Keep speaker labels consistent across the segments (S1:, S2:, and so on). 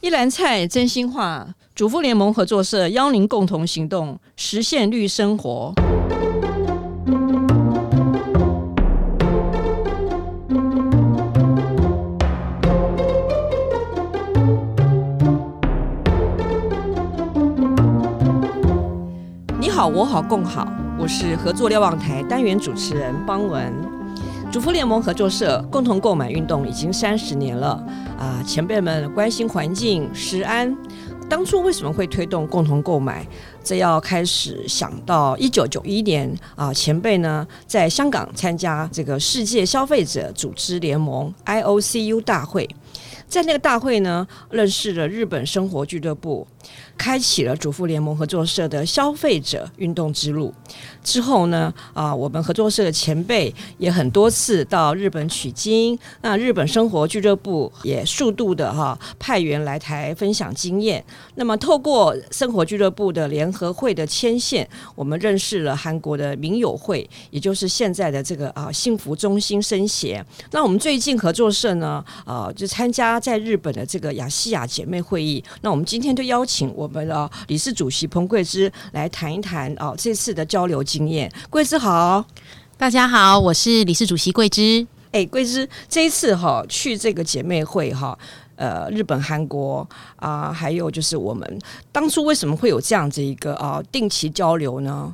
S1: 一篮菜真心话，主妇联盟合作社邀您共同行动，实现绿生活。你好，我好，共好。我是合作瞭望台单元主持人邦文。主妇联盟合作社共同购买运动已经三十年了啊！前辈们关心环境、食安，当初为什么会推动共同购买？这要开始想到一九九一年啊，前辈呢在香港参加这个世界消费者组织联盟 IOCU 大会，在那个大会呢认识了日本生活俱乐部。开启了主妇联盟合作社的消费者运动之路。之后呢，啊，我们合作社的前辈也很多次到日本取经。那日本生活俱乐部也数度的哈、派员来台分享经验。那么，透过生活俱乐部的联合会的牵线，我们认识了韩国的民友会，也就是现在的这个啊幸福中心生协。那我们最近合作社呢，啊，就参加在日本的这个亚细亚姐妹会议。那我们今天就邀请我。我们的理事主席彭桂芝来谈一谈哦，这次的交流经验。桂芝好，
S2: 大家好，我是理事主席桂芝。
S1: 哎，桂芝这一次哈去这个姐妹会哈，呃，日本、韩国啊，还有就是我们当初为什么会有这样子一个啊定期交流呢？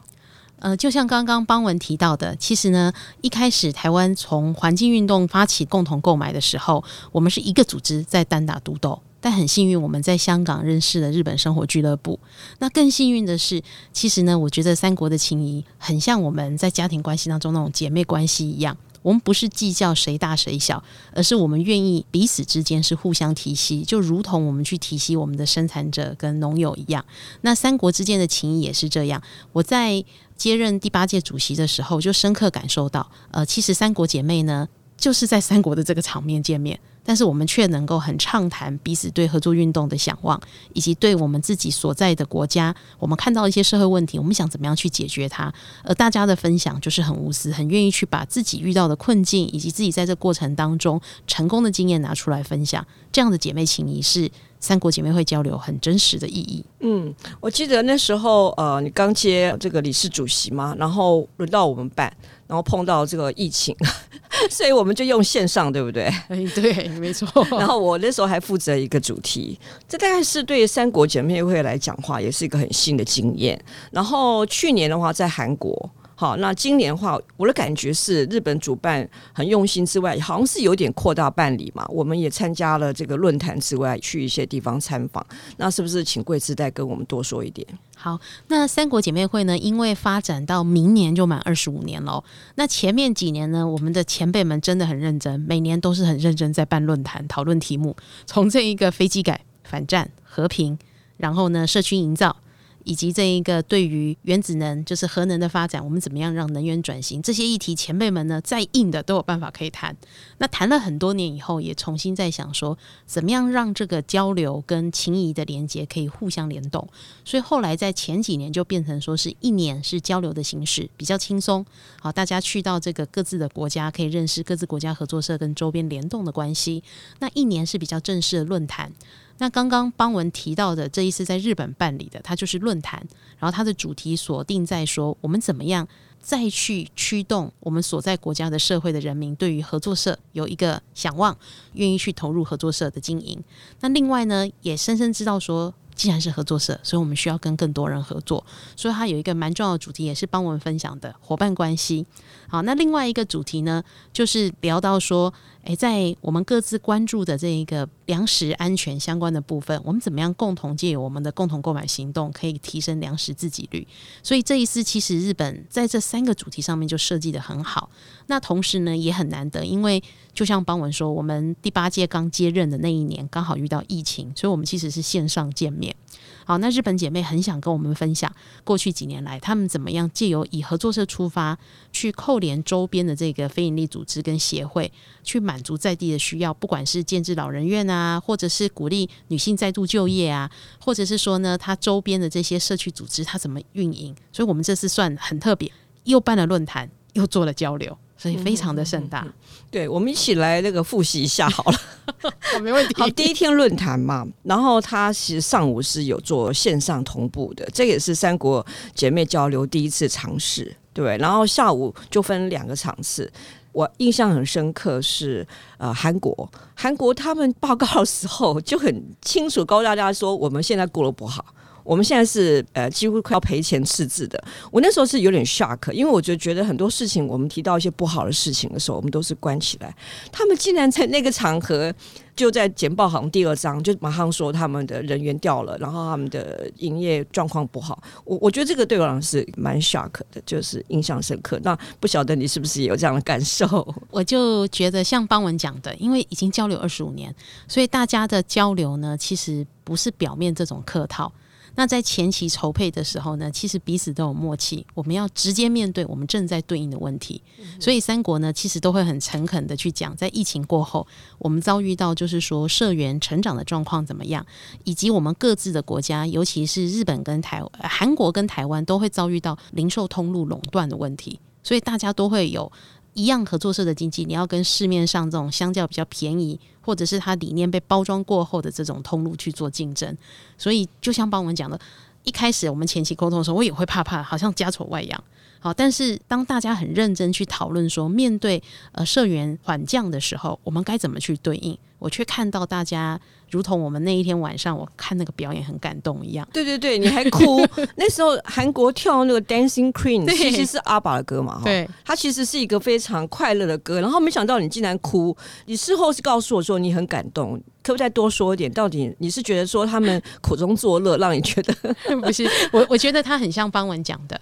S2: 呃，就像刚刚邦文提到的，其实呢，一开始台湾从环境运动发起共同购买的时候，我们是一个组织在单打独斗。但很幸运，我们在香港认识了日本生活俱乐部。那更幸运的是，其实呢，我觉得三国的情谊很像我们在家庭关系当中那种姐妹关系一样。我们不是计较谁大谁小，而是我们愿意彼此之间是互相提携，就如同我们去提携我们的生产者跟农友一样。那三国之间的情谊也是这样。我在接任第八届主席的时候，就深刻感受到，呃，其实三国姐妹呢，就是在三国的这个场面见面。但是我们却能够很畅谈彼此对合作运动的想望，以及对我们自己所在的国家，我们看到一些社会问题，我们想怎么样去解决它。而大家的分享就是很无私，很愿意去把自己遇到的困境，以及自己在这过程当中成功的经验拿出来分享。这样的姐妹情谊是三国姐妹会交流很真实的意义。
S1: 嗯，我记得那时候呃，你刚接这个理事主席嘛，然后轮到我们办。然后碰到这个疫情，所以我们就用线上，对不对？
S2: 对，没错。
S1: 然后我那时候还负责一个主题，这大概是对三国姐妹会来讲话，也是一个很新的经验。然后去年的话，在韩国。好，那今年话，我的感觉是日本主办很用心之外，好像是有点扩大办理嘛。我们也参加了这个论坛之外，去一些地方参访。那是不是请桂枝再跟我们多说一点？
S2: 好，那三国姐妹会呢，因为发展到明年就满二十五年了。那前面几年呢，我们的前辈们真的很认真，每年都是很认真在办论坛讨论题目，从这一个飞机改、反战、和平，然后呢，社区营造。以及这一个对于原子能，就是核能的发展，我们怎么样让能源转型？这些议题，前辈们呢，再硬的都有办法可以谈。那谈了很多年以后，也重新在想说，怎么样让这个交流跟情谊的连接可以互相联动。所以后来在前几年就变成说是一年是交流的形式，比较轻松。好，大家去到这个各自的国家，可以认识各自国家合作社跟周边联动的关系。那一年是比较正式的论坛。那刚刚邦文提到的这一次在日本办理的，它就是论坛，然后它的主题锁定在说，我们怎么样再去驱动我们所在国家的社会的人民对于合作社有一个想望，愿意去投入合作社的经营。那另外呢，也深深知道说。既然是合作社，所以我们需要跟更多人合作。所以它有一个蛮重要的主题，也是邦文分享的伙伴关系。好，那另外一个主题呢，就是聊到说，诶，在我们各自关注的这一个粮食安全相关的部分，我们怎么样共同借由我们的共同购买行动，可以提升粮食自给率？所以这一次其实日本在这三个主题上面就设计得很好。那同时呢，也很难得，因为就像邦文说，我们第八届刚接任的那一年，刚好遇到疫情，所以我们其实是线上见面。好，那日本姐妹很想跟我们分享过去几年来，他们怎么样借由以合作社出发，去扣连周边的这个非营利组织跟协会，去满足在地的需要，不管是建置老人院啊，或者是鼓励女性再度就业啊，或者是说呢，他周边的这些社区组织他怎么运营？所以我们这次算很特别，又办了论坛，又做了交流。所以非常的盛大。
S1: 对，我们一起来那个复习一下好了，
S2: 没问题。
S1: 好，第一天论坛嘛，然后他其实上午是有做线上同步的，这个也是三国姐妹交流第一次尝试，对。然后下午就分两个场次。我印象很深刻是，呃，韩国，韩国他们报告的时候就很清楚告诉大家说，我们现在过得不好。我们现在是呃几乎快要赔钱赤字的。我那时候是有点 shock，因为我就觉得很多事情，我们提到一些不好的事情的时候，我们都是关起来。他们竟然在那个场合，就在简报行第二章就马上说他们的人员掉了，然后他们的营业状况不好。我我觉得这个对我来说是蛮 shock 的，就是印象深刻。那不晓得你是不是也有这样的感受？
S2: 我就觉得像邦文讲的，因为已经交流二十五年，所以大家的交流呢，其实不是表面这种客套。那在前期筹备的时候呢，其实彼此都有默契，我们要直接面对我们正在对应的问题。所以三国呢，其实都会很诚恳的去讲，在疫情过后，我们遭遇到就是说社员成长的状况怎么样，以及我们各自的国家，尤其是日本跟台、韩国跟台湾，都会遭遇到零售通路垄断的问题，所以大家都会有。一样合作社的经济，你要跟市面上这种相较比较便宜，或者是它理念被包装过后的这种通路去做竞争。所以，就像帮我们讲的，一开始我们前期沟通的时候，我也会怕怕，好像家丑外扬。好，但是当大家很认真去讨论说，面对呃社员缓降的时候，我们该怎么去对应？我却看到大家如同我们那一天晚上我看那个表演很感动一样。
S1: 对对对，你还哭？那时候韩国跳那个 Dancing Queen，其实是阿爸的歌嘛，哈。对，它其实是一个非常快乐的歌。然后没想到你竟然哭，你事后是告诉我说你很感动，可不可以再多说一点？到底你是觉得说他们苦中作乐，让你觉得
S2: 不是？我我觉得他很像邦文讲的。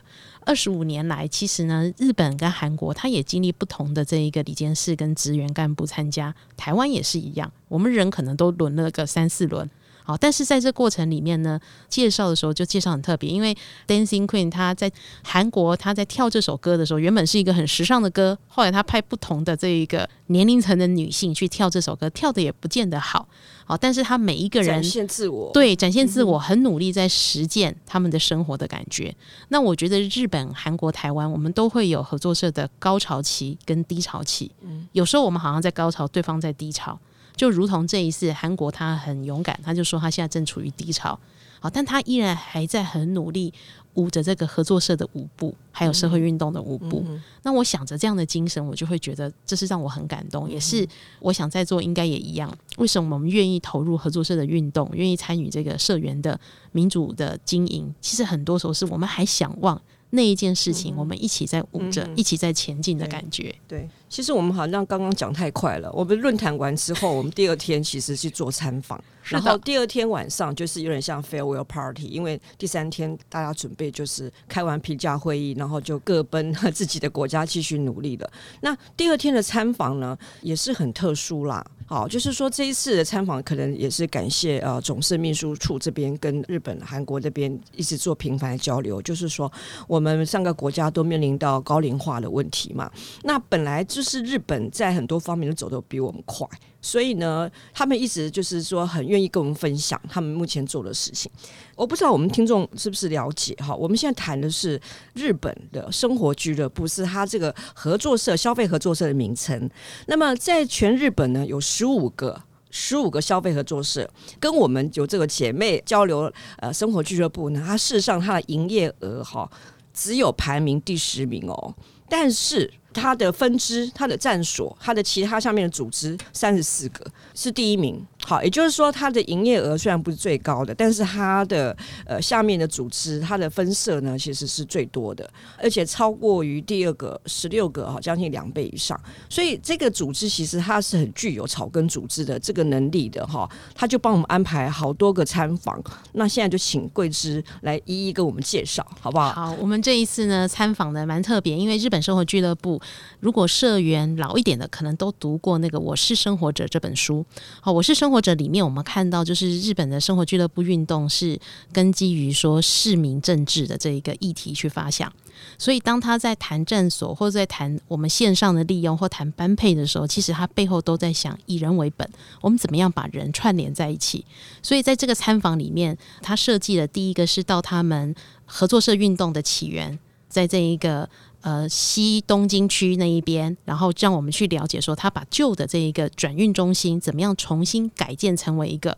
S2: 二十五年来，其实呢，日本跟韩国，他也经历不同的这一个里间事跟职员干部参加，台湾也是一样，我们人可能都轮了个三四轮。好，但是在这过程里面呢，介绍的时候就介绍很特别，因为 Dancing Queen 他在韩国他在跳这首歌的时候，原本是一个很时尚的歌，后来他派不同的这一个年龄层的女性去跳这首歌，跳的也不见得好，好，但是他每一个人
S1: 展现自我，
S2: 对，展现自我，很努力在实践他们的生活的感觉。那我觉得日本、韩国、台湾，我们都会有合作社的高潮期跟低潮期，有时候我们好像在高潮，对方在低潮。就如同这一次，韩国他很勇敢，他就说他现在正处于低潮，好，但他依然还在很努力舞着这个合作社的舞步，还有社会运动的舞步。那我想着这样的精神，我就会觉得这是让我很感动，嗯、也是我想在座应该也一样。为什么我们愿意投入合作社的运动，愿意参与这个社员的民主的经营？其实很多时候是我们还想望。那一件事情，我们一起在舞着，嗯、一起在前进的感觉。
S1: 对，对，其实我们好像刚刚讲太快了。我们论坛完之后，我们第二天其实去做参访，然后第二天晚上就是有点像 farewell party，因为第三天大家准备就是开完评价会议，然后就各奔自己的国家继续努力了。那第二天的参访呢，也是很特殊啦。好，就是说这一次的参访可能也是感谢呃总社秘书处这边跟日本、韩国这边一直做频繁的交流。就是说我们三个国家都面临到高龄化的问题嘛，那本来就就是日本在很多方面都走得比我们快。所以呢，他们一直就是说很愿意跟我们分享他们目前做的事情。我不知道我们听众是不是了解哈？我们现在谈的是日本的生活俱乐部，是他这个合作社、消费合作社的名称。那么在全日本呢，有十五个、十五个消费合作社，跟我们有这个姐妹交流呃生活俱乐部呢，它事实上它的营业额哈只有排名第十名哦，但是。它的分支、它的战所、它的其他下面的组织三十四个是第一名。好，也就是说，它的营业额虽然不是最高的，但是它的呃下面的组织、它的分社呢，其实是最多的，而且超过于第二个十六个哈，将近两倍以上。所以这个组织其实它是很具有草根组织的这个能力的哈，他就帮我们安排好多个参访。那现在就请桂枝来一一跟我们介绍，好不好？
S2: 好，我们这一次呢参访的蛮特别，因为日本生活俱乐部，如果社员老一点的，可能都读过那个《我是生活者》这本书。好，《我是生》。或者里面我们看到，就是日本的生活俱乐部运动是根基于说市民政治的这一个议题去发想，所以当他在谈站所或者在谈我们线上的利用或谈班配的时候，其实他背后都在想以人为本，我们怎么样把人串联在一起。所以在这个参访里面，他设计的第一个是到他们合作社运动的起源。在这一个呃西东京区那一边，然后让我们去了解说，他把旧的这一个转运中心怎么样重新改建成为一个。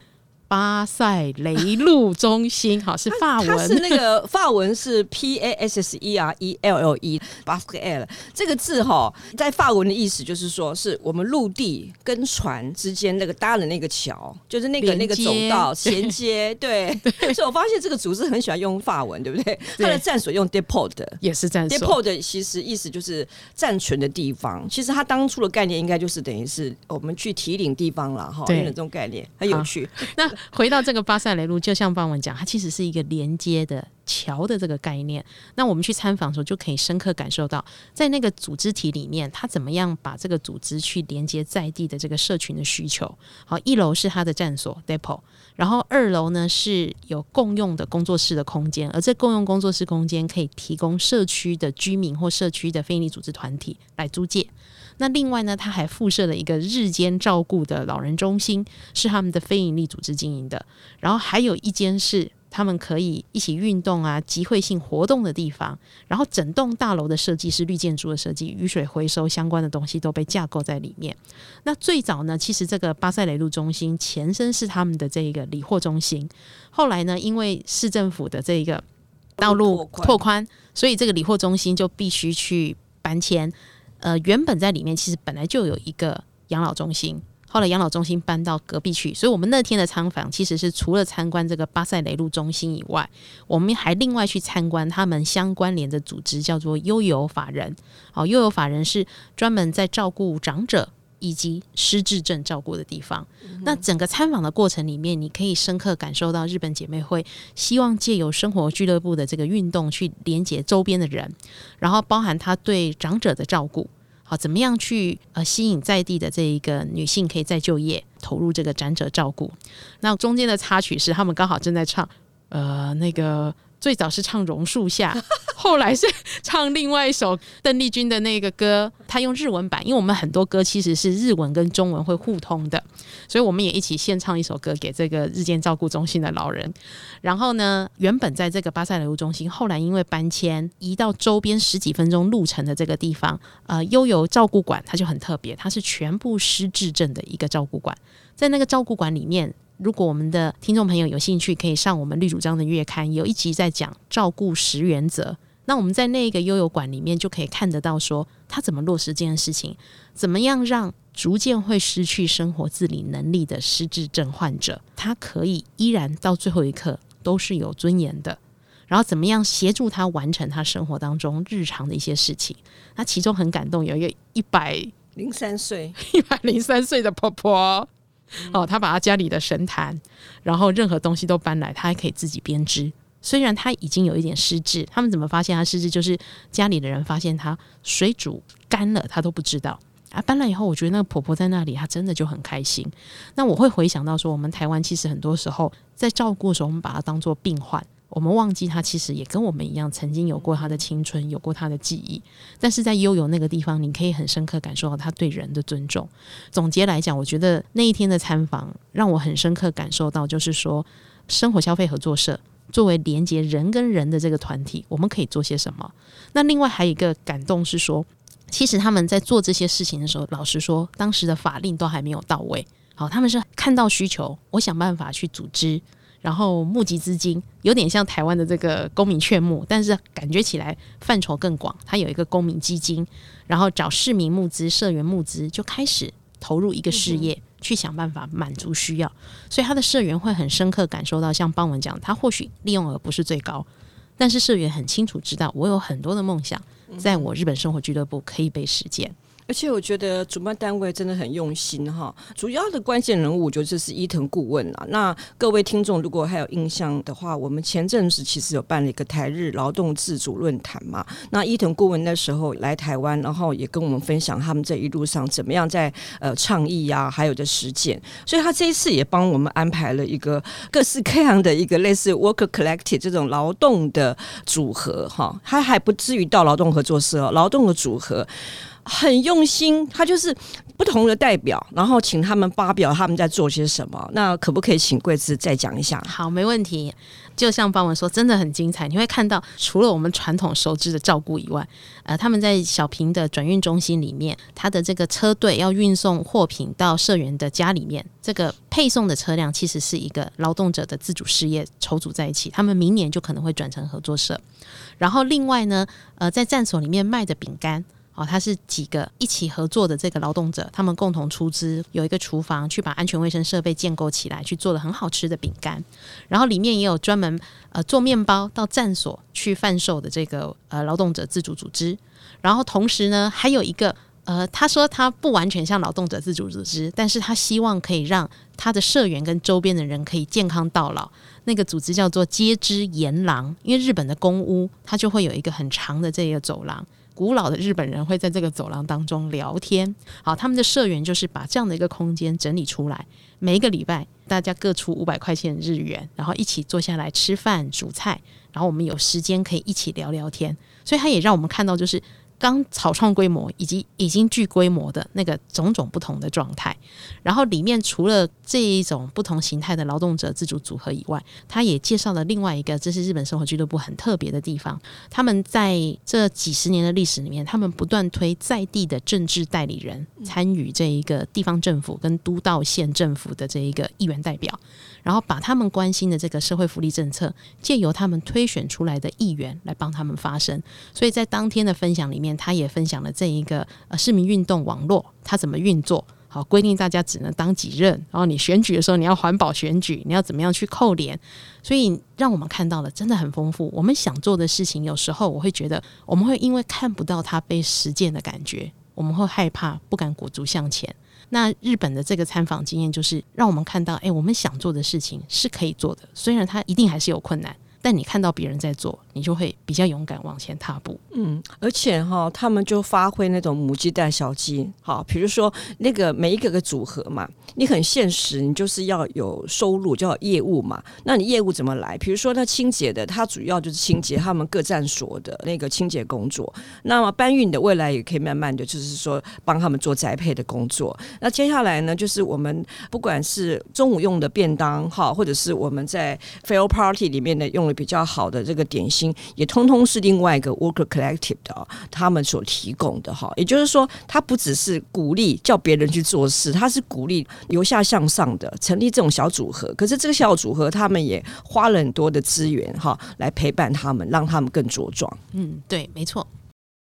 S2: 巴塞雷路中心，好是法文，
S1: 它是那个法文是 P A S S E R E L L E，巴塞尔这个字哈，在法文的意思就是说，是我们陆地跟船之间那个搭的那个桥，就是那个那个走道衔接，对。所以我发现这个组织很喜欢用法文，对不对？它的站所用 depot
S2: 也是站所
S1: ，depot 其实意思就是暂存的地方。其实它当初的概念应该就是等于是我们去提领地方了哈，用这种概念很有趣。
S2: 那回到这个巴塞雷路，就像邦文讲，它其实是一个连接的桥的这个概念。那我们去参访的时候，就可以深刻感受到，在那个组织体里面，它怎么样把这个组织去连接在地的这个社群的需求。好，一楼是它的站所 depot，然后二楼呢是有共用的工作室的空间，而这共用工作室空间可以提供社区的居民或社区的非营利组织团体来租借。那另外呢，他还附设了一个日间照顾的老人中心，是他们的非营利组织经营的。然后还有一间是他们可以一起运动啊、集会性活动的地方。然后整栋大楼的设计是绿建筑的设计，雨水回收相关的东西都被架构在里面。那最早呢，其实这个巴塞雷路中心前身是他们的这一个理货中心，后来呢，因为市政府的这个道路拓宽，所以这个理货中心就必须去搬迁。呃，原本在里面其实本来就有一个养老中心，后来养老中心搬到隔壁去，所以我们那天的参访其实是除了参观这个巴塞雷路中心以外，我们还另外去参观他们相关联的组织，叫做悠游法人。哦，悠游法人是专门在照顾长者以及失智症照顾的地方。嗯、那整个参访的过程里面，你可以深刻感受到日本姐妹会希望借由生活俱乐部的这个运动去连接周边的人，然后包含他对长者的照顾。好，怎么样去呃吸引在地的这一个女性可以再就业，投入这个长者照顾？那中间的插曲是他们刚好正在唱呃那个。最早是唱榕树下，后来是唱另外一首邓丽君的那个歌，他用日文版，因为我们很多歌其实是日文跟中文会互通的，所以我们也一起献唱一首歌给这个日间照顾中心的老人。然后呢，原本在这个巴塞雷路中心，后来因为搬迁移到周边十几分钟路程的这个地方，呃，悠游照顾馆它就很特别，它是全部失智症的一个照顾馆，在那个照顾馆里面。如果我们的听众朋友有兴趣，可以上我们绿主张的月刊，有一集在讲照顾十原则。那我们在那个悠游馆里面就可以看得到，说他怎么落实这件事情，怎么样让逐渐会失去生活自理能力的失智症患者，他可以依然到最后一刻都是有尊严的。然后怎么样协助他完成他生活当中日常的一些事情。那其中很感动，有一个一百
S1: 零三岁，
S2: 一百零三岁的婆婆。哦，他把他家里的神坛，然后任何东西都搬来，他还可以自己编织。虽然他已经有一点失智，他们怎么发现他失智？就是家里的人发现他水煮干了，他都不知道。啊，搬来以后，我觉得那个婆婆在那里，她真的就很开心。那我会回想到说，我们台湾其实很多时候在照顾的时候，我们把它当做病患。我们忘记他其实也跟我们一样，曾经有过他的青春，有过他的记忆。但是在悠游那个地方，你可以很深刻感受到他对人的尊重。总结来讲，我觉得那一天的参访让我很深刻感受到，就是说，生活消费合作社作为连接人跟人的这个团体，我们可以做些什么？那另外还有一个感动是说，其实他们在做这些事情的时候，老实说，当时的法令都还没有到位。好，他们是看到需求，我想办法去组织。然后募集资金，有点像台湾的这个公民劝募，但是感觉起来范畴更广。它有一个公民基金，然后找市民募资、社员募资，就开始投入一个事业，嗯、去想办法满足需要。所以他的社员会很深刻感受到，像邦文讲，他或许利用额不是最高，但是社员很清楚知道，我有很多的梦想，在我日本生活俱乐部可以被实践。
S1: 而且我觉得主办单位真的很用心哈，主要的关键人物我觉得就是伊藤顾问啦。那各位听众如果还有印象的话，我们前阵子其实有办了一个台日劳动自主论坛嘛。那伊藤顾问那时候来台湾，然后也跟我们分享他们这一路上怎么样在呃倡议呀、还有的实践。所以他这一次也帮我们安排了一个各式各样的一个类似 Worker Collective 这种劳动的组合哈，他还不至于到劳动合作社，劳动的组合。很用心，他就是不同的代表，然后请他们发表他们在做些什么。那可不可以请贵枝再讲一下？
S2: 好，没问题。就像方文说，真的很精彩。你会看到，除了我们传统熟知的照顾以外，呃，他们在小平的转运中心里面，他的这个车队要运送货品到社员的家里面，这个配送的车辆其实是一个劳动者的自主事业筹组在一起，他们明年就可能会转成合作社。然后另外呢，呃，在站所里面卖的饼干。哦，他是几个一起合作的这个劳动者，他们共同出资有一个厨房，去把安全卫生设备建构起来，去做了很好吃的饼干。然后里面也有专门呃做面包到站所去贩售的这个呃劳动者自主组织。然后同时呢，还有一个呃，他说他不完全像劳动者自主组织，但是他希望可以让他的社员跟周边的人可以健康到老。那个组织叫做街之言廊，因为日本的公屋它就会有一个很长的这个走廊。古老的日本人会在这个走廊当中聊天。好，他们的社员就是把这样的一个空间整理出来，每一个礼拜大家各出五百块钱日元，然后一起坐下来吃饭煮菜，然后我们有时间可以一起聊聊天。所以他也让我们看到，就是。刚草创规模以及已经具规模的那个种种不同的状态，然后里面除了这一种不同形态的劳动者自主组合以外，他也介绍了另外一个，这是日本生活俱乐部很特别的地方。他们在这几十年的历史里面，他们不断推在地的政治代理人参与这一个地方政府跟都道县政府的这一个议员代表。然后把他们关心的这个社会福利政策，借由他们推选出来的议员来帮他们发声。所以在当天的分享里面，他也分享了这一个呃市民运动网络，它怎么运作？好，规定大家只能当几任，然后你选举的时候你要环保选举，你要怎么样去扣连？所以让我们看到了真的很丰富。我们想做的事情，有时候我会觉得我们会因为看不到它被实践的感觉，我们会害怕，不敢鼓足向前。那日本的这个参访经验，就是让我们看到，哎，我们想做的事情是可以做的，虽然它一定还是有困难。但你看到别人在做，你就会比较勇敢往前踏步。
S1: 嗯，而且哈，他们就发挥那种母鸡带小鸡。好，比如说那个每一个个组合嘛，你很现实，你就是要有收入，就要业务嘛。那你业务怎么来？比如说他清洁的，他主要就是清洁他们各站所的那个清洁工作。那么搬运的未来也可以慢慢的就是说帮他们做宅配的工作。那接下来呢，就是我们不管是中午用的便当哈，或者是我们在 fail party 里面的用。比较好的这个点心，也通通是另外一个 worker collective 的他们所提供的哈，也就是说，他不只是鼓励叫别人去做事，他是鼓励由下向上的成立这种小组合。可是这个小组合，他们也花了很多的资源哈，来陪伴他们，让他们更茁壮。
S2: 嗯，对，没错。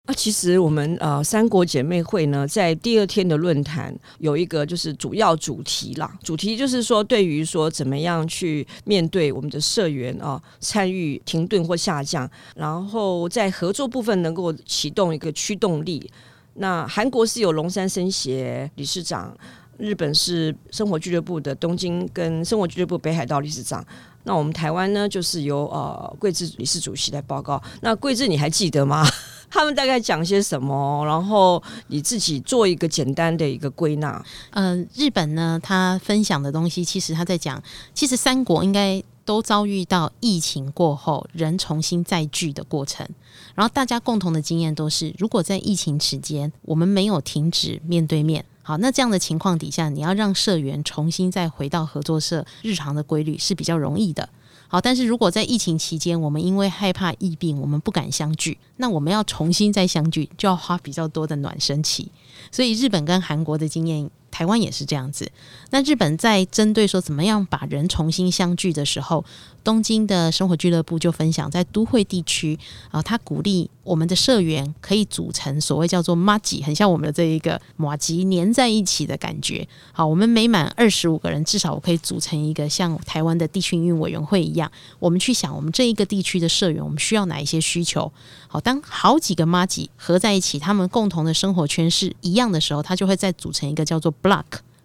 S1: 那其实我们呃三国姐妹会呢，在第二天的论坛有一个就是主要主题啦，主题就是说，对于说怎么样去面对我们的社员啊参与停顿或下降，然后在合作部分能够启动一个驱动力。那韩国是有龙山生协理事长，日本是生活俱乐部的东京跟生活俱乐部北海道理事长。那我们台湾呢，就是由呃桂智理事主席来报告。那桂智你还记得吗？他们大概讲些什么？然后你自己做一个简单的一个归纳。
S2: 嗯、呃，日本呢，他分享的东西，其实他在讲，其实三国应该都遭遇到疫情过后人重新再聚的过程。然后大家共同的经验都是，如果在疫情期间我们没有停止面对面，好，那这样的情况底下，你要让社员重新再回到合作社日常的规律是比较容易的。好，但是如果在疫情期间，我们因为害怕疫病，我们不敢相聚，那我们要重新再相聚，就要花比较多的暖身期。所以日本跟韩国的经验，台湾也是这样子。那日本在针对说怎么样把人重新相聚的时候，东京的生活俱乐部就分享，在都会地区啊，他鼓励我们的社员可以组成所谓叫做马吉，很像我们的这一个马吉粘在一起的感觉。好，我们每满二十五个人，至少我可以组成一个像台湾的地区运委员会一样，我们去想我们这一个地区的社员，我们需要哪一些需求。好，当好几个马吉合在一起，他们共同的生活圈是一样的时候，他就会再组成一个叫做 block，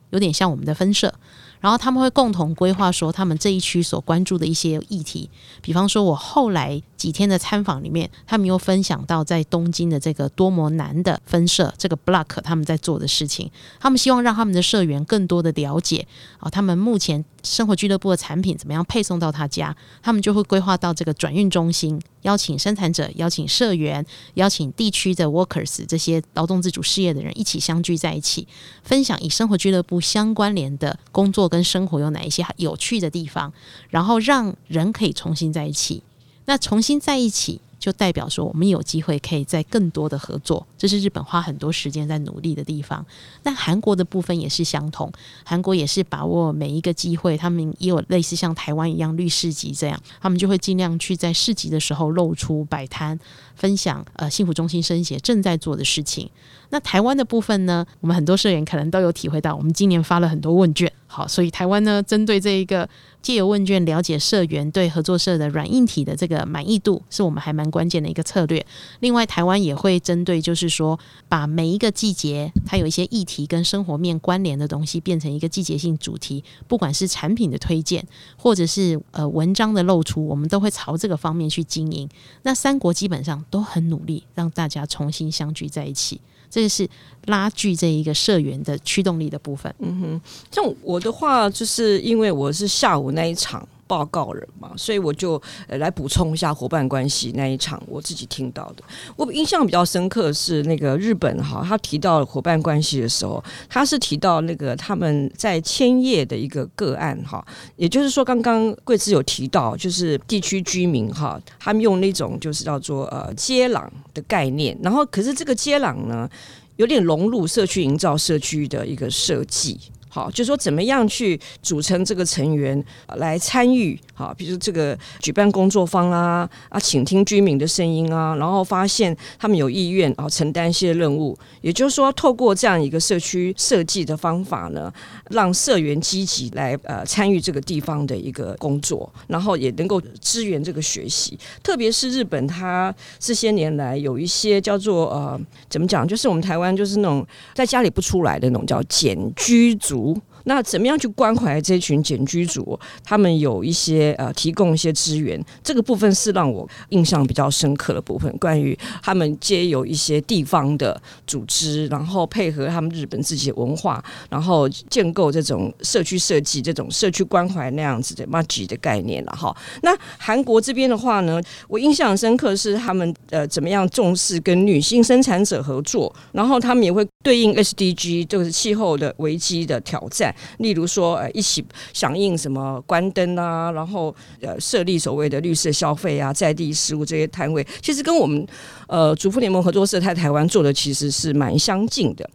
S2: 有点像我们的分社。然后他们会共同规划说，他们这一区所关注的一些议题，比方说，我后来几天的参访里面，他们又分享到在东京的这个多摩南的分社这个 block 他们在做的事情，他们希望让他们的社员更多的了解啊，他们目前生活俱乐部的产品怎么样配送到他家，他们就会规划到这个转运中心邀请生产者、邀请社员、邀请地区的 workers 这些劳动自主事业的人一起相聚在一起，分享以生活俱乐部相关联的工作跟生活有哪一些有趣的地方，然后让人可以重新在一起。那重新在一起。就代表说，我们有机会可以在更多的合作，这是日本花很多时间在努力的地方。那韩国的部分也是相同，韩国也是把握每一个机会，他们也有类似像台湾一样绿市集这样，他们就会尽量去在市集的时候露出摆摊，分享呃幸福中心生协正在做的事情。那台湾的部分呢，我们很多社员可能都有体会到，我们今年发了很多问卷，好，所以台湾呢，针对这一个。借由问卷了解社员对合作社的软硬体的这个满意度，是我们还蛮关键的一个策略。另外，台湾也会针对，就是说，把每一个季节它有一些议题跟生活面关联的东西，变成一个季节性主题，不管是产品的推荐，或者是呃文章的露出，我们都会朝这个方面去经营。那三国基本上都很努力，让大家重新相聚在一起。这个是拉锯这一个社员的驱动力的部分。
S1: 嗯哼，像我的话，就是因为我是下午那一场报告人嘛，所以我就呃来补充一下伙伴关系那一场我自己听到的。我印象比较深刻是那个日本哈，他提到伙伴关系的时候，他是提到那个他们在千叶的一个个案哈，也就是说刚刚贵子有提到，就是地区居民哈，他们用那种就是叫做呃街廊的概念，然后可是这个街廊呢，有点融入社区营造社区的一个设计。好，就是说怎么样去组成这个成员来参与？好，比如这个举办工作坊啊啊，倾听居民的声音啊，然后发现他们有意愿啊承担一些任务。也就是说，透过这样一个社区设计的方法呢，让社员积极来呃参与这个地方的一个工作，然后也能够支援这个学习。特别是日本，它这些年来有一些叫做呃怎么讲，就是我们台湾就是那种在家里不出来的那种叫简居族。那怎么样去关怀这群简居族？他们有一些呃，提供一些资源，这个部分是让我印象比较深刻的部分。关于他们皆有一些地方的组织，然后配合他们日本自己的文化，然后建构这种社区设计、这种社区关怀那样子的 MAJI 的概念了哈。那韩国这边的话呢，我印象深刻是他们呃怎么样重视跟女性生产者合作，然后他们也会对应 SDG，就是气候的危机的挑战。例如说，呃，一起响应什么关灯啊，然后呃，设立所谓的绿色消费啊，在地食物这些摊位，其实跟我们呃主妇联盟合作社在台湾做的其实是蛮相近的。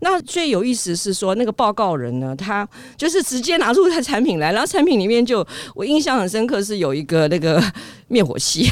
S1: 那最有意思是说，那个报告人呢，他就是直接拿出他产品来，然后产品里面就我印象很深刻是有一个那个灭火器。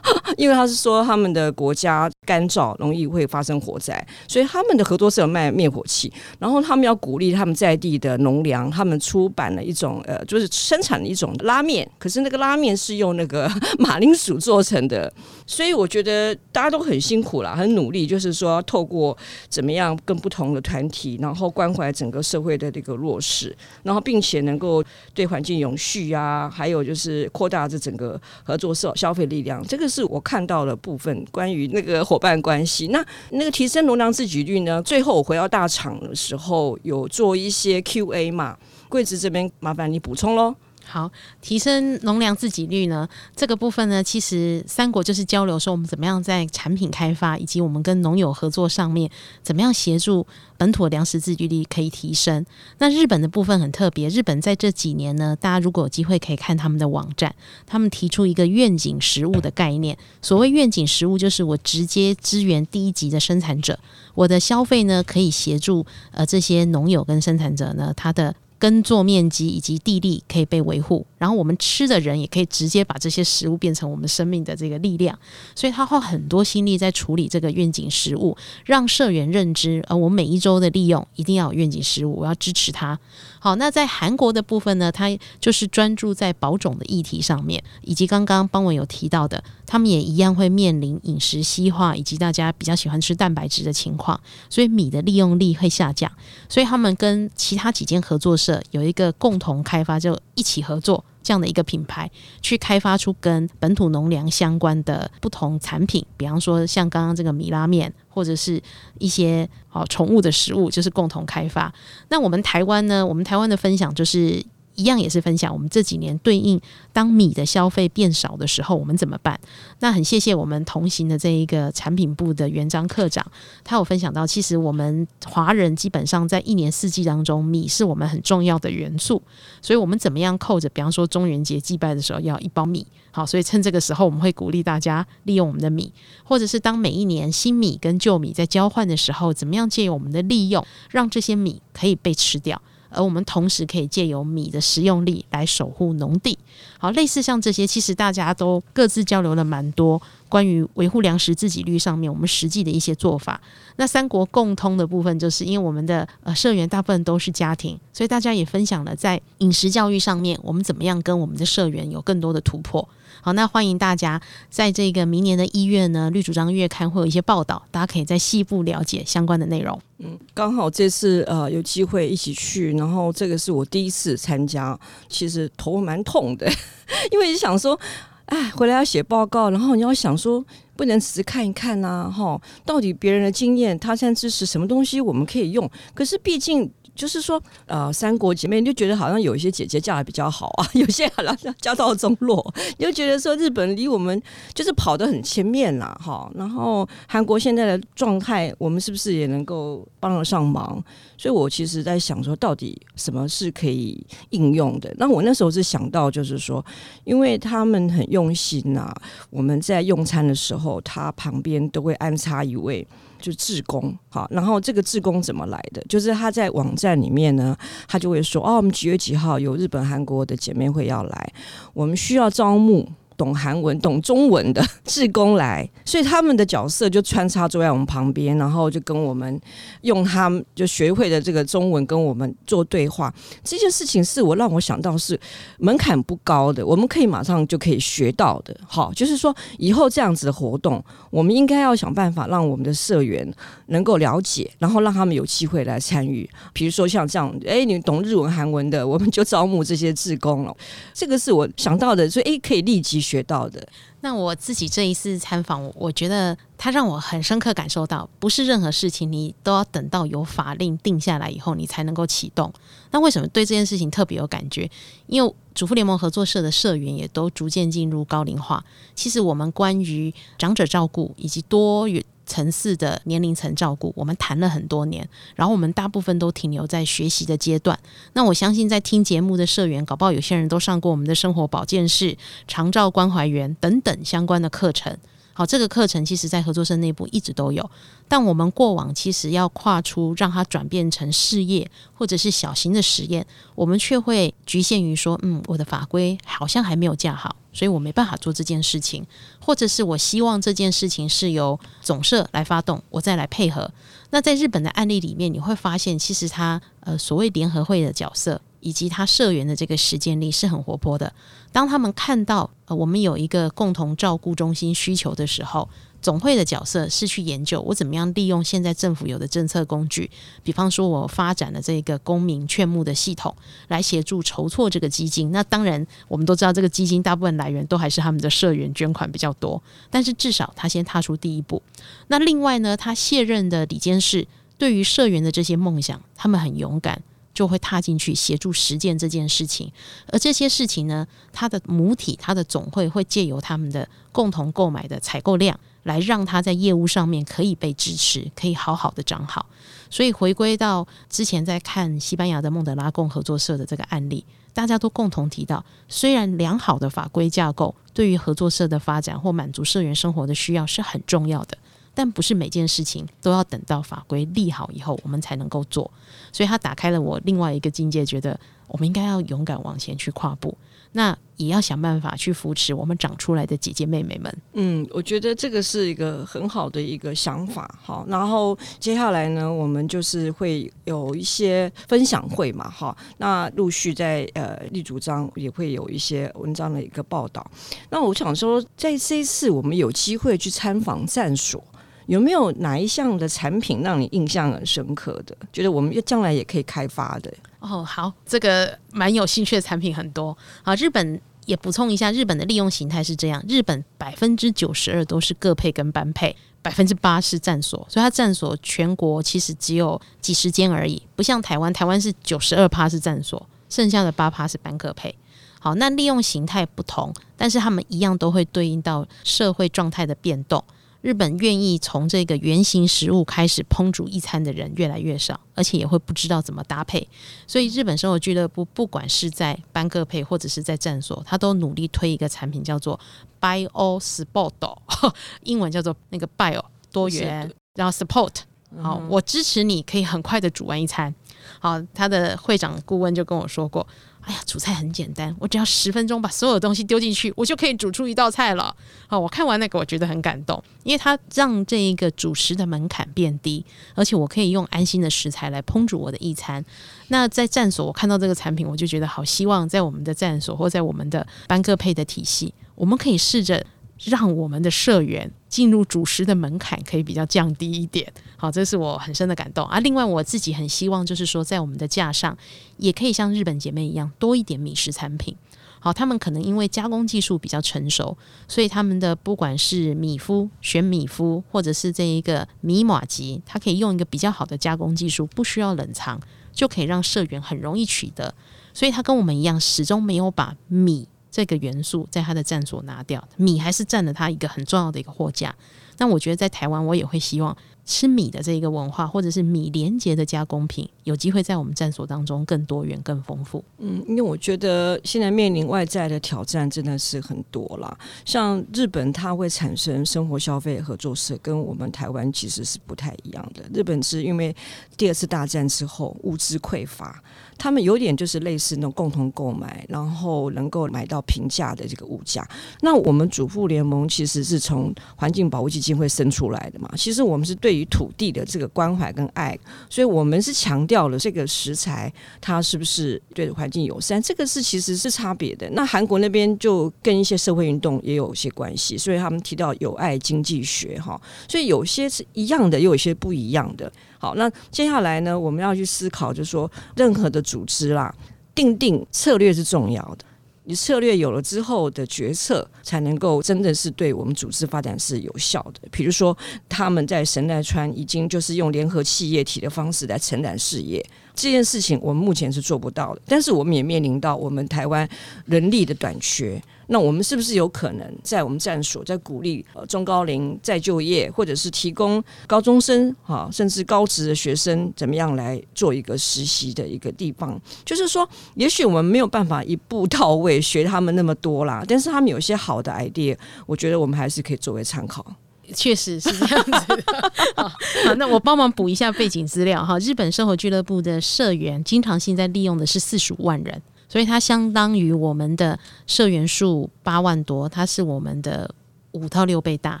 S1: 因为他是说他们的国家干燥，容易会发生火灾，所以他们的合作社卖灭火器，然后他们要鼓励他们在地的农粮，他们出版了一种呃，就是生产的一种拉面，可是那个拉面是用那个 马铃薯做成的，所以我觉得大家都很辛苦啦，很努力，就是说透过怎么样跟不同的团体，然后关怀整个社会的这个弱势，然后并且能够对环境永续啊，还有就是扩大这整个合作社消费力量，这个是。我看到的部分，关于那个伙伴关系。那那个提升农粮自给率呢？最后我回到大厂的时候，有做一些 Q&A 嘛？柜子这边麻烦你补充喽。
S2: 好，提升农粮自给率呢，这个部分呢，其实三国就是交流说我们怎么样在产品开发以及我们跟农友合作上面，怎么样协助本土粮食自给率可以提升。那日本的部分很特别，日本在这几年呢，大家如果有机会可以看他们的网站，他们提出一个愿景食物的概念。所谓愿景食物，就是我直接支援第一级的生产者，我的消费呢可以协助呃这些农友跟生产者呢，他的。耕作面积以及地力可以被维护，然后我们吃的人也可以直接把这些食物变成我们生命的这个力量，所以他花很多心力在处理这个愿景食物，让社员认知，而我每一周的利用一定要有愿景食物，我要支持他。好，那在韩国的部分呢，他就是专注在保种的议题上面，以及刚刚邦文有提到的，他们也一样会面临饮食西化，以及大家比较喜欢吃蛋白质的情况，所以米的利用率会下降，所以他们跟其他几间合作有一个共同开发，就一起合作。这样的一个品牌，去开发出跟本土农粮相关的不同产品，比方说像刚刚这个米拉面，或者是一些哦宠物的食物，就是共同开发。那我们台湾呢？我们台湾的分享就是一样也是分享我们这几年对应当米的消费变少的时候，我们怎么办？那很谢谢我们同行的这一个产品部的袁张科长，他有分享到，其实我们华人基本上在一年四季当中，米是我们很重要的元素，所以我们怎么样扣着，比方说中元节祭拜的时候要一包米，好，所以趁这个时候我们会鼓励大家利用我们的米，或者是当每一年新米跟旧米在交换的时候，怎么样借由我们的利用，让这些米可以被吃掉。而我们同时可以借由米的食用力来守护农地，好，类似像这些，其实大家都各自交流了蛮多关于维护粮食自给率上面我们实际的一些做法。那三国共通的部分，就是因为我们的呃社员大部分都是家庭，所以大家也分享了在饮食教育上面，我们怎么样跟我们的社员有更多的突破。好，那欢迎大家在这个明年的一月呢，绿主张月刊会有一些报道，大家可以在细部了解相关的内容。
S1: 嗯，刚好这次呃有机会一起去，然后这个是我第一次参加，其实头蛮痛的，因为你想说，哎，回来要写报告，然后你要想说，不能只是看一看呐、啊，哈，到底别人的经验、他现在支持，什么东西我们可以用？可是毕竟。就是说，呃，三国姐妹你就觉得好像有一些姐姐嫁得比较好啊，有些好像家道中落，你就觉得说日本离我们就是跑得很前面啦，哈。然后韩国现在的状态，我们是不是也能够帮得上忙？所以我其实在想说，到底什么是可以应用的？那我那时候是想到，就是说，因为他们很用心呐、啊，我们在用餐的时候，他旁边都会安插一位。就志工，好，然后这个志工怎么来的？就是他在网站里面呢，他就会说，哦，我们几月几号有日本、韩国的姐妹会要来，我们需要招募。懂韩文、懂中文的志工来，所以他们的角色就穿插坐在我们旁边，然后就跟我们用他们就学会的这个中文跟我们做对话。这件事情是我让我想到是门槛不高的，我们可以马上就可以学到的。好，就是说以后这样子的活动，我们应该要想办法让我们的社员能够了解，然后让他们有机会来参与。比如说像这样，哎，你懂日文、韩文的，我们就招募这些志工了。这个是我想到的，所以哎，可以立即。学到的。
S2: 那我自己这一次参访，我觉得他让我很深刻感受到，不是任何事情你都要等到有法令定下来以后，你才能够启动。那为什么对这件事情特别有感觉？因为主妇联盟合作社的社员也都逐渐进入高龄化。其实我们关于长者照顾以及多元。层次的年龄层照顾，我们谈了很多年，然后我们大部分都停留在学习的阶段。那我相信，在听节目的社员，搞不好有些人都上过我们的生活保健室、长照关怀员等等相关的课程。好，这个课程其实在合作社内部一直都有，但我们过往其实要跨出让它转变成事业或者是小型的实验，我们却会局限于说，嗯，我的法规好像还没有架好，所以我没办法做这件事情，或者是我希望这件事情是由总社来发动，我再来配合。那在日本的案例里面，你会发现，其实他呃所谓联合会的角色。以及他社员的这个实践力是很活泼的。当他们看到呃我们有一个共同照顾中心需求的时候，总会的角色是去研究我怎么样利用现在政府有的政策工具，比方说我发展的这个公民劝募的系统，来协助筹措这个基金。那当然，我们都知道这个基金大部分来源都还是他们的社员捐款比较多，但是至少他先踏出第一步。那另外呢，他卸任的李监事对于社员的这些梦想，他们很勇敢。就会踏进去协助实践这件事情，而这些事情呢，它的母体、它的总会会借由他们的共同购买的采购量，来让它在业务上面可以被支持，可以好好的长好。所以回归到之前在看西班牙的孟德拉贡合作社的这个案例，大家都共同提到，虽然良好的法规架构对于合作社的发展或满足社员生活的需要是很重要的。但不是每件事情都要等到法规立好以后，我们才能够做。所以他打开了我另外一个境界，觉得我们应该要勇敢往前去跨步。那也要想办法去扶持我们长出来的姐姐妹妹们。
S1: 嗯，我觉得这个是一个很好的一个想法。好，然后接下来呢，我们就是会有一些分享会嘛。哈，那陆续在呃立主张也会有一些文章的一个报道。那我想说，在这一次我们有机会去参访站所。有没有哪一项的产品让你印象很深刻的？觉得我们将来也可以开发的？
S2: 哦，好，这个蛮有兴趣的产品很多。好，日本也补充一下，日本的利用形态是这样：日本百分之九十二都是各配跟班配，百分之八是站所，所以它站所全国其实只有几十间而已，不像台湾，台湾是九十二趴是站所。剩下的八趴是班克配。好，那利用形态不同，但是他们一样都会对应到社会状态的变动。日本愿意从这个原型食物开始烹煮一餐的人越来越少，而且也会不知道怎么搭配。所以日本生活俱乐部不管是在班克配或者是在战所，他都努力推一个产品叫做 Bio Sport，英文叫做那个 Bio 多元，然后 Support，好，我支持你可以很快的煮完一餐。好，他的会长顾问就跟我说过。哎呀，煮菜很简单，我只要十分钟把所有东西丢进去，我就可以煮出一道菜了。好，我看完那个，我觉得很感动，因为它让这一个主食的门槛变低，而且我可以用安心的食材来烹煮我的一餐。那在战所，我看到这个产品，我就觉得好希望在我们的战所或在我们的班克配的体系，我们可以试着。让我们的社员进入主食的门槛可以比较降低一点，好，这是我很深的感动啊。另外，我自己很希望就是说，在我们的架上也可以像日本姐妹一样多一点米食产品。好，他们可能因为加工技术比较成熟，所以他们的不管是米麸、选米麸，或者是这一个米马吉，它可以用一个比较好的加工技术，不需要冷藏，就可以让社员很容易取得。所以，他跟我们一样，始终没有把米。这个元素在他的站所拿掉，米还是占了他一个很重要的一个货架。那我觉得在台湾，我也会希望吃米的这一个文化，或者是米连结的加工品，有机会在我们站所当中更多元、更丰富。
S1: 嗯，因为我觉得现在面临外在的挑战真的是很多啦。像日本，它会产生生活消费合作社，跟我们台湾其实是不太一样的。日本是因为第二次大战之后物资匮乏。他们有点就是类似那种共同购买，然后能够买到平价的这个物价。那我们主妇联盟其实是从环境保护基金会生出来的嘛。其实我们是对于土地的这个关怀跟爱，所以我们是强调了这个食材它是不是对环境友善，这个是其实是差别的。那韩国那边就跟一些社会运动也有些关系，所以他们提到友爱经济学哈，所以有些是一样的，又有些不一样的。好，那接下来呢，我们要去思考，就是说，任何的组织啦，定定策略是重要的。你策略有了之后的决策，才能够真的是对我们组织发展是有效的。比如说，他们在神奈川已经就是用联合企业体的方式来承揽事业，这件事情我们目前是做不到的。但是我们也面临到我们台湾人力的短缺。那我们是不是有可能在我们战所，在鼓励呃中高龄再就业，或者是提供高中生哈，甚至高职的学生怎么样来做一个实习的一个地方？就是说，也许我们没有办法一步到位学他们那么多啦，但是他们有些好的 idea，我觉得我们还是可以作为参考。
S2: 确实是这样子。好，好，那我帮忙补一下背景资料哈。日本生活俱乐部的社员经常性在利用的是四十五万人。所以它相当于我们的社员数八万多，它是我们的五到六倍大。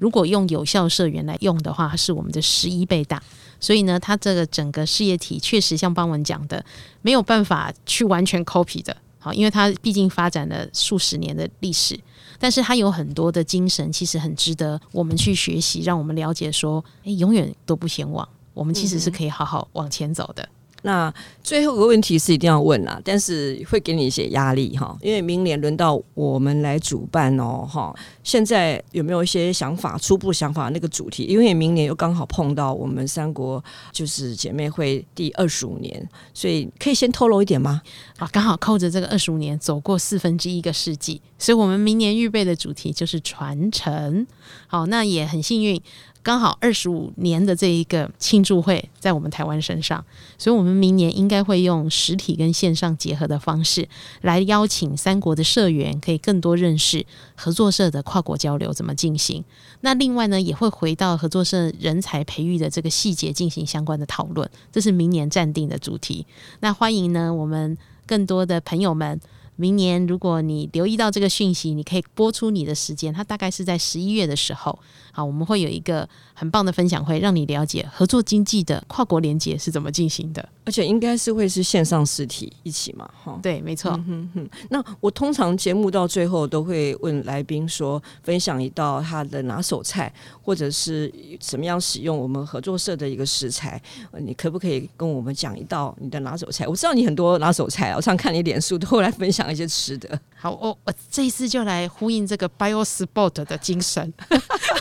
S2: 如果用有效社员来用的话，是我们的十一倍大。所以呢，它这个整个事业体确实像邦文讲的，没有办法去完全 copy 的。好，因为它毕竟发展了数十年的历史，但是他有很多的精神，其实很值得我们去学习，让我们了解说，诶，永远都不嫌晚，我们其实是可以好好往前走的。
S1: 那最后一个问题是一定要问啦，但是会给你一些压力哈，因为明年轮到我们来主办哦哈。现在有没有一些想法、初步想法？那个主题，因为明年又刚好碰到我们三国就是姐妹会第二十五年，所以可以先透露一点吗？
S2: 啊，刚好扣着这个二十五年，走过四分之一个世纪，所以我们明年预备的主题就是传承。好，那也很幸运。刚好二十五年的这一个庆祝会在我们台湾身上，所以我们明年应该会用实体跟线上结合的方式来邀请三国的社员，可以更多认识合作社的跨国交流怎么进行。那另外呢，也会回到合作社人才培育的这个细节进行相关的讨论，这是明年暂定的主题。那欢迎呢，我们更多的朋友们。明年，如果你留意到这个讯息，你可以拨出你的时间。它大概是在十一月的时候，好，我们会有一个很棒的分享会，让你了解合作经济的跨国连接是怎么进行的。
S1: 而且应该是会是线上实体一起嘛，哈。
S2: 对，没错。
S1: 嗯哼，那我通常节目到最后都会问来宾说，分享一道他的拿手菜，或者是怎么样使用我们合作社的一个食材。你可不可以跟我们讲一道你的拿手菜？我知道你很多拿手菜，我常看你脸书都会来分享。一些吃的，
S2: 好，我我这一次就来呼应这个 Bio Sport 的精神，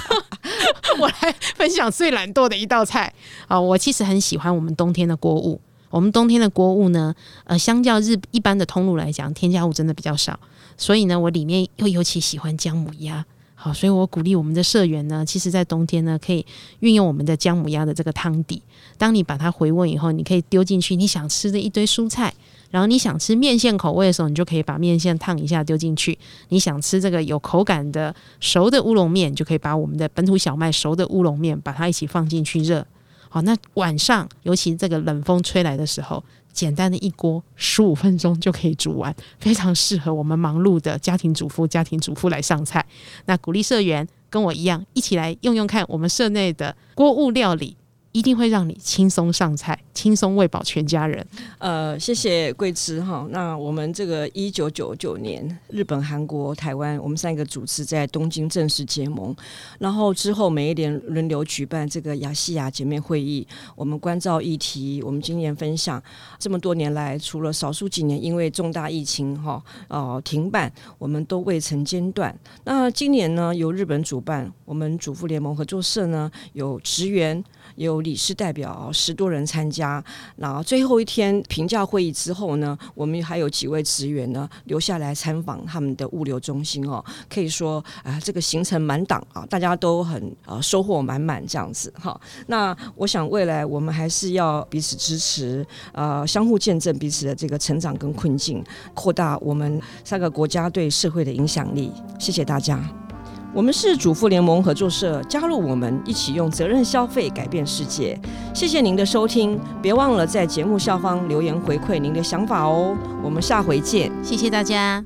S2: 我来分享最懒惰的一道菜啊！我其实很喜欢我们冬天的锅物，我们冬天的锅物呢，呃，相较日一般的通路来讲，添加物真的比较少，所以呢，我里面又尤其喜欢姜母鸭。好，所以我鼓励我们的社员呢，其实在冬天呢，可以运用我们的姜母鸭的这个汤底。当你把它回温以后，你可以丢进去你想吃的一堆蔬菜。然后你想吃面线口味的时候，你就可以把面线烫一下丢进去。你想吃这个有口感的熟的乌龙面，就可以把我们的本土小麦熟的乌龙面把它一起放进去热。好，那晚上尤其这个冷风吹来的时候，简单的一锅十五分钟就可以煮完，非常适合我们忙碌的家庭主妇、家庭主妇来上菜。那鼓励社员跟我一样，一起来用用看我们社内的锅物料理。一定会让你轻松上菜，轻松喂饱全家人。
S1: 呃，谢谢桂枝哈。那我们这个一九九九年，日本、韩国、台湾，我们三个主持在东京正式结盟，然后之后每一年轮流举办这个亚细亚见面会议。我们关照议题，我们经验分享。这么多年来，除了少数几年因为重大疫情哈呃停办，我们都未曾间断。那今年呢，由日本主办，我们主妇联盟合作社呢有职员。有理事代表十多人参加，然后最后一天评价会议之后呢，我们还有几位职员呢留下来参访他们的物流中心哦，可以说啊，这个行程满档啊，大家都很呃收获满满这样子哈。那我想未来我们还是要彼此支持，呃，相互见证彼此的这个成长跟困境，扩大我们三个国家对社会的影响力。谢谢大家。我们是主妇联盟合作社，加入我们一起用责任消费改变世界。谢谢您的收听，别忘了在节目下方留言回馈您的想法哦。我们下回见，
S2: 谢谢大家。